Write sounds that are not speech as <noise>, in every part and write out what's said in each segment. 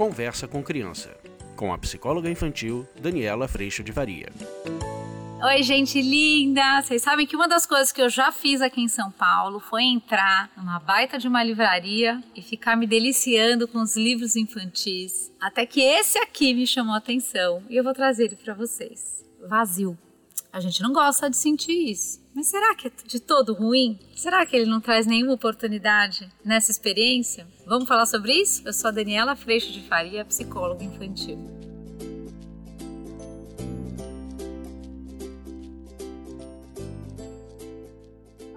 Conversa com Criança, com a psicóloga infantil Daniela Freixo de Varia. Oi, gente linda! Vocês sabem que uma das coisas que eu já fiz aqui em São Paulo foi entrar numa baita de uma livraria e ficar me deliciando com os livros infantis. Até que esse aqui me chamou a atenção e eu vou trazer ele para vocês. Vazio. A gente não gosta de sentir isso. Mas será que é de todo ruim? Será que ele não traz nenhuma oportunidade nessa experiência? Vamos falar sobre isso? Eu sou a Daniela Freixo de Faria, psicóloga infantil.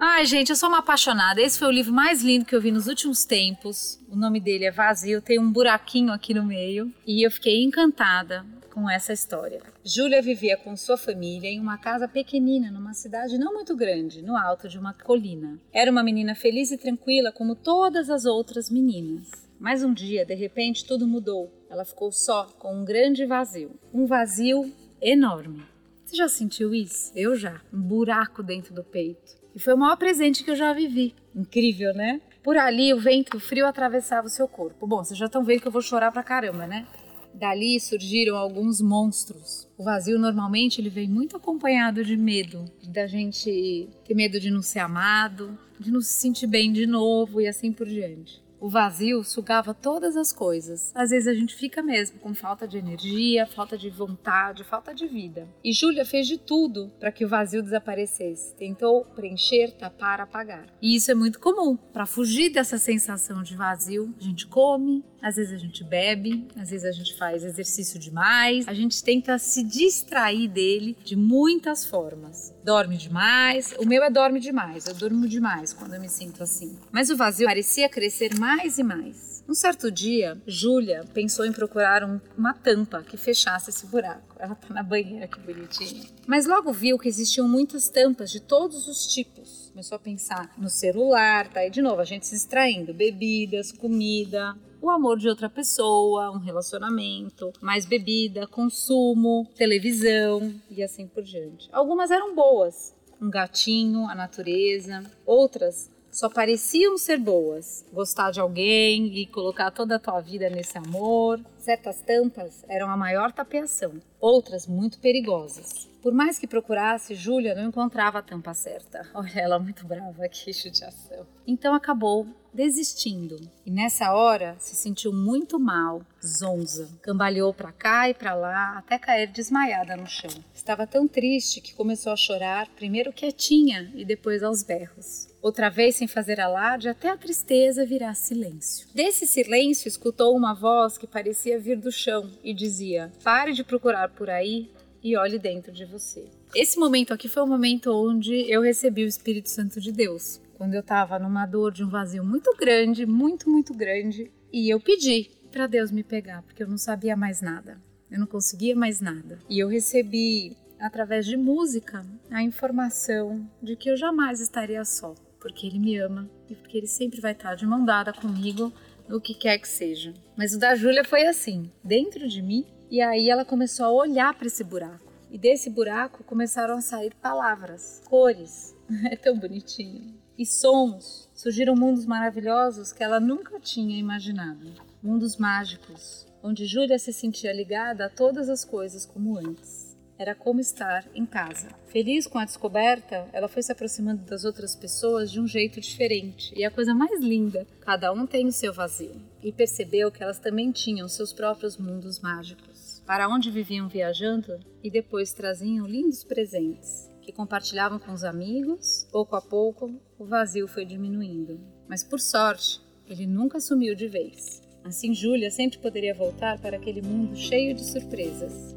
Ai, gente, eu sou uma apaixonada. Esse foi o livro mais lindo que eu vi nos últimos tempos. O nome dele é Vazio, tem um buraquinho aqui no meio. E eu fiquei encantada com essa história. Júlia vivia com sua família em uma casa pequenina numa cidade não muito grande, no alto de uma colina. Era uma menina feliz e tranquila como todas as outras meninas. Mas um dia, de repente, tudo mudou. Ela ficou só, com um grande vazio. Um vazio enorme. Você já sentiu isso? Eu já. Um buraco dentro do peito. E foi o maior presente que eu já vivi. Incrível, né? Por ali, o vento frio atravessava o seu corpo. Bom, vocês já estão vendo que eu vou chorar pra caramba, né? Dali surgiram alguns monstros. O vazio normalmente ele vem muito acompanhado de medo, da gente ter medo de não ser amado, de não se sentir bem de novo e assim por diante. O vazio sugava todas as coisas. Às vezes a gente fica mesmo com falta de energia, falta de vontade, falta de vida. E Júlia fez de tudo para que o vazio desaparecesse. Tentou preencher, tapar, apagar. E isso é muito comum. Para fugir dessa sensação de vazio, a gente come, às vezes a gente bebe, às vezes a gente faz exercício demais, a gente tenta se distrair dele de muitas formas. Dorme demais, o meu é dorme demais, eu durmo demais quando eu me sinto assim. Mas o vazio parecia crescer mais e mais. Um certo dia, Júlia pensou em procurar um, uma tampa que fechasse esse buraco. Ela tá na banheira, que bonitinha. Mas logo viu que existiam muitas tampas de todos os tipos. Começou a pensar no celular, tá aí de novo, a gente se distraindo, bebidas, comida, o amor de outra pessoa, um relacionamento, mais bebida, consumo, televisão e assim por diante. Algumas eram boas, um gatinho, a natureza, outras só pareciam ser boas. Gostar de alguém e colocar toda a tua vida nesse amor. Certas tampas eram a maior tapeação, outras muito perigosas. Por mais que procurasse, Júlia não encontrava a tampa certa. <laughs> Olha ela muito brava aqui, judiação. Então acabou desistindo. E nessa hora se sentiu muito mal, zonza. Cambaleou para cá e para lá até cair desmaiada no chão. Estava tão triste que começou a chorar, primeiro quietinha e depois aos berros. Outra vez, sem fazer alarde, até a tristeza virar silêncio. Desse silêncio, escutou uma voz que parecia vir do chão e dizia: Pare de procurar por aí e olhe dentro de você. Esse momento aqui foi o momento onde eu recebi o Espírito Santo de Deus. Quando eu estava numa dor de um vazio muito grande, muito, muito grande, e eu pedi para Deus me pegar, porque eu não sabia mais nada. Eu não conseguia mais nada. E eu recebi através de música a informação de que eu jamais estaria só porque ele me ama e porque ele sempre vai estar de mão dada comigo no que quer que seja. Mas o da Júlia foi assim, dentro de mim, e aí ela começou a olhar para esse buraco. E desse buraco começaram a sair palavras, cores, <laughs> é tão bonitinho. E sons, surgiram mundos maravilhosos que ela nunca tinha imaginado. Mundos mágicos, onde Júlia se sentia ligada a todas as coisas como antes. Era como estar em casa. Feliz com a descoberta, ela foi se aproximando das outras pessoas de um jeito diferente. E a coisa mais linda, cada um tem o seu vazio. E percebeu que elas também tinham seus próprios mundos mágicos, para onde viviam viajando e depois traziam lindos presentes que compartilhavam com os amigos. Pouco a pouco, o vazio foi diminuindo. Mas por sorte, ele nunca sumiu de vez. Assim, Júlia sempre poderia voltar para aquele mundo cheio de surpresas.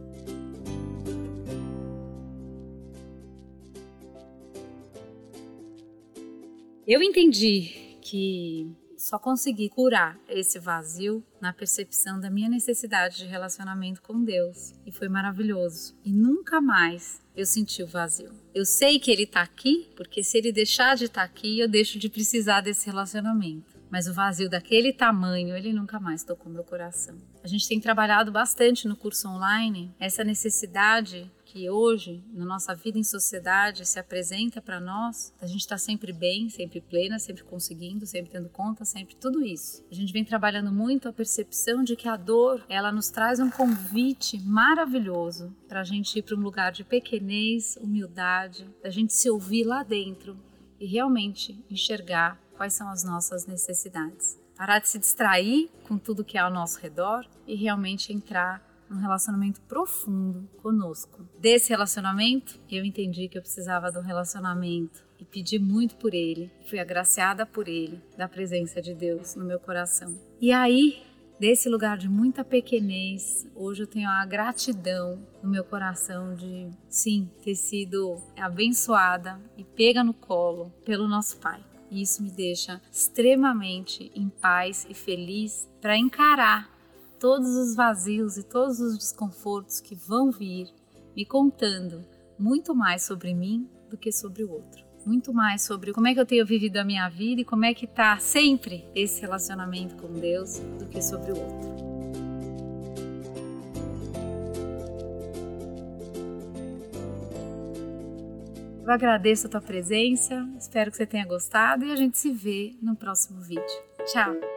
Eu entendi que só consegui curar esse vazio na percepção da minha necessidade de relacionamento com Deus. E foi maravilhoso. E nunca mais eu senti o vazio. Eu sei que Ele está aqui, porque se Ele deixar de estar tá aqui, eu deixo de precisar desse relacionamento. Mas o vazio daquele tamanho, ele nunca mais tocou meu coração. A gente tem trabalhado bastante no curso online essa necessidade que hoje, na nossa vida em sociedade, se apresenta para nós, a gente está sempre bem, sempre plena, sempre conseguindo, sempre tendo conta, sempre tudo isso. A gente vem trabalhando muito a percepção de que a dor, ela nos traz um convite maravilhoso para a gente ir para um lugar de pequenez, humildade, da gente se ouvir lá dentro e realmente enxergar quais são as nossas necessidades. Parar de se distrair com tudo que é ao nosso redor e realmente entrar num relacionamento profundo conosco. Desse relacionamento, eu entendi que eu precisava um relacionamento e pedi muito por ele. Fui agraciada por ele, da presença de Deus no meu coração. E aí, desse lugar de muita pequenez, hoje eu tenho a gratidão no meu coração de, sim, ter sido abençoada e pega no colo pelo nosso Pai. E isso me deixa extremamente em paz e feliz para encarar todos os vazios e todos os desconfortos que vão vir, me contando muito mais sobre mim do que sobre o outro. Muito mais sobre como é que eu tenho vivido a minha vida e como é que está sempre esse relacionamento com Deus do que sobre o outro. Eu agradeço a tua presença, espero que você tenha gostado e a gente se vê no próximo vídeo. Tchau!